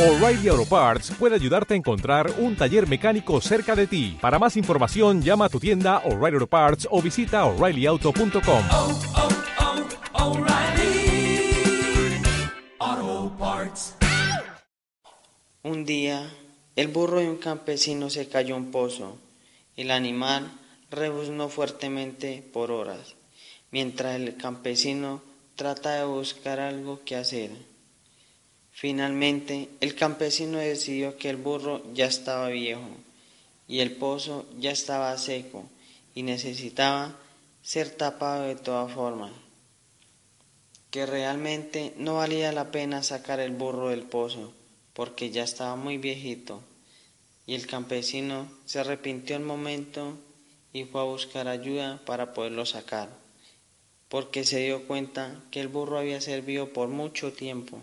O'Reilly Auto Parts puede ayudarte a encontrar un taller mecánico cerca de ti. Para más información, llama a tu tienda O'Reilly Auto Parts o visita oreillyauto.com. oh, oh, Parts. Un día, el burro de un campesino se cayó a un pozo. El animal rebuznó fuertemente por horas, mientras el campesino trata de buscar algo que hacer. Finalmente, el campesino decidió que el burro ya estaba viejo y el pozo ya estaba seco y necesitaba ser tapado de todas formas, que realmente no valía la pena sacar el burro del pozo porque ya estaba muy viejito y el campesino se arrepintió un momento y fue a buscar ayuda para poderlo sacar, porque se dio cuenta que el burro había servido por mucho tiempo.